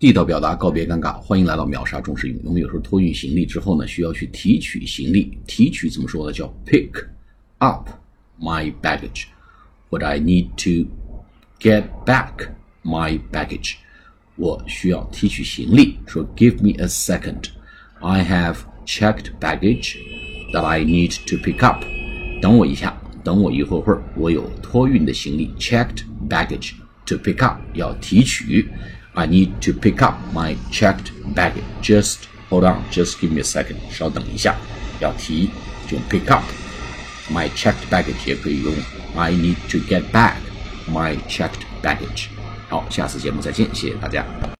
地道表达，告别尴尬。欢迎来到秒杀中式英语。我们有时候托运行李之后呢，需要去提取行李。提取怎么说呢？叫 pick up my baggage。或者 I need to get back my baggage。我需要提取行李。说 Give me a second。I have checked baggage that I need to pick up。等我一下，等我一会会儿，我有托运的行李。Checked baggage to pick up 要提取。I need to pick up my checked baggage. Just hold on, just give me a second. 稍等一下，要提就 pick up my checked baggage 也可以用 I need to get back my checked baggage。好，下次节目再见，谢谢大家。